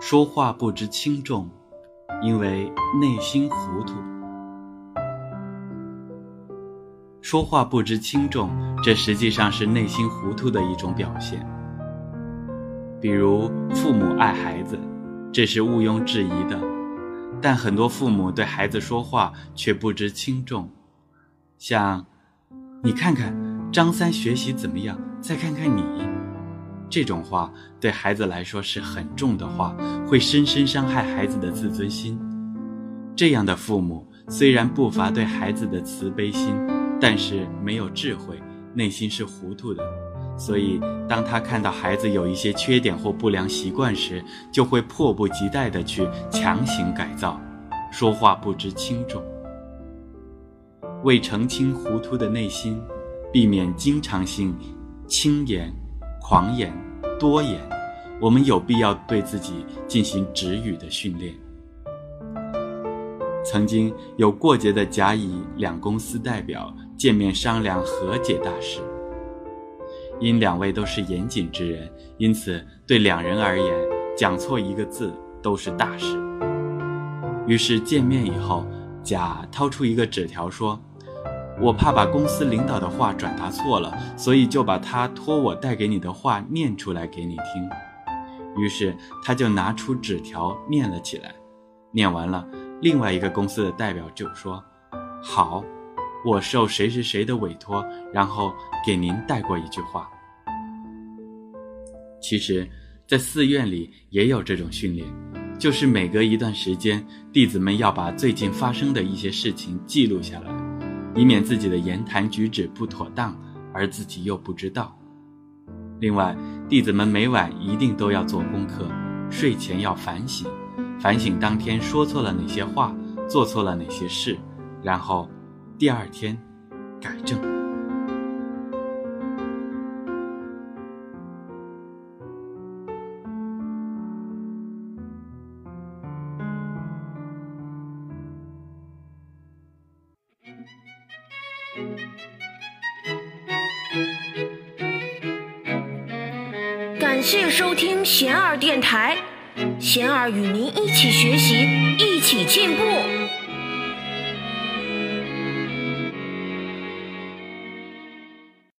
说话不知轻重，因为内心糊涂。说话不知轻重，这实际上是内心糊涂的一种表现。比如父母爱孩子，这是毋庸置疑的，但很多父母对孩子说话却不知轻重，像“你看看张三学习怎么样，再看看你”。这种话对孩子来说是很重的话，会深深伤害孩子的自尊心。这样的父母虽然不乏对孩子的慈悲心，但是没有智慧，内心是糊涂的。所以，当他看到孩子有一些缺点或不良习惯时，就会迫不及待地去强行改造，说话不知轻重。为澄清糊涂的内心，避免经常性轻言。狂言、多言，我们有必要对自己进行止语的训练。曾经有过节的甲乙两公司代表见面商量和解大事，因两位都是严谨之人，因此对两人而言，讲错一个字都是大事。于是见面以后，甲掏出一个纸条说。我怕把公司领导的话转达错了，所以就把他托我带给你的话念出来给你听。于是他就拿出纸条念了起来。念完了，另外一个公司的代表就说：“好，我受谁谁谁的委托，然后给您带过一句话。”其实，在寺院里也有这种训练，就是每隔一段时间，弟子们要把最近发生的一些事情记录下来。以免自己的言谈举止不妥当，而自己又不知道。另外，弟子们每晚一定都要做功课，睡前要反省，反省当天说错了哪些话，做错了哪些事，然后第二天改正。感谢收听贤儿电台，贤儿与您一起学习，一起进步。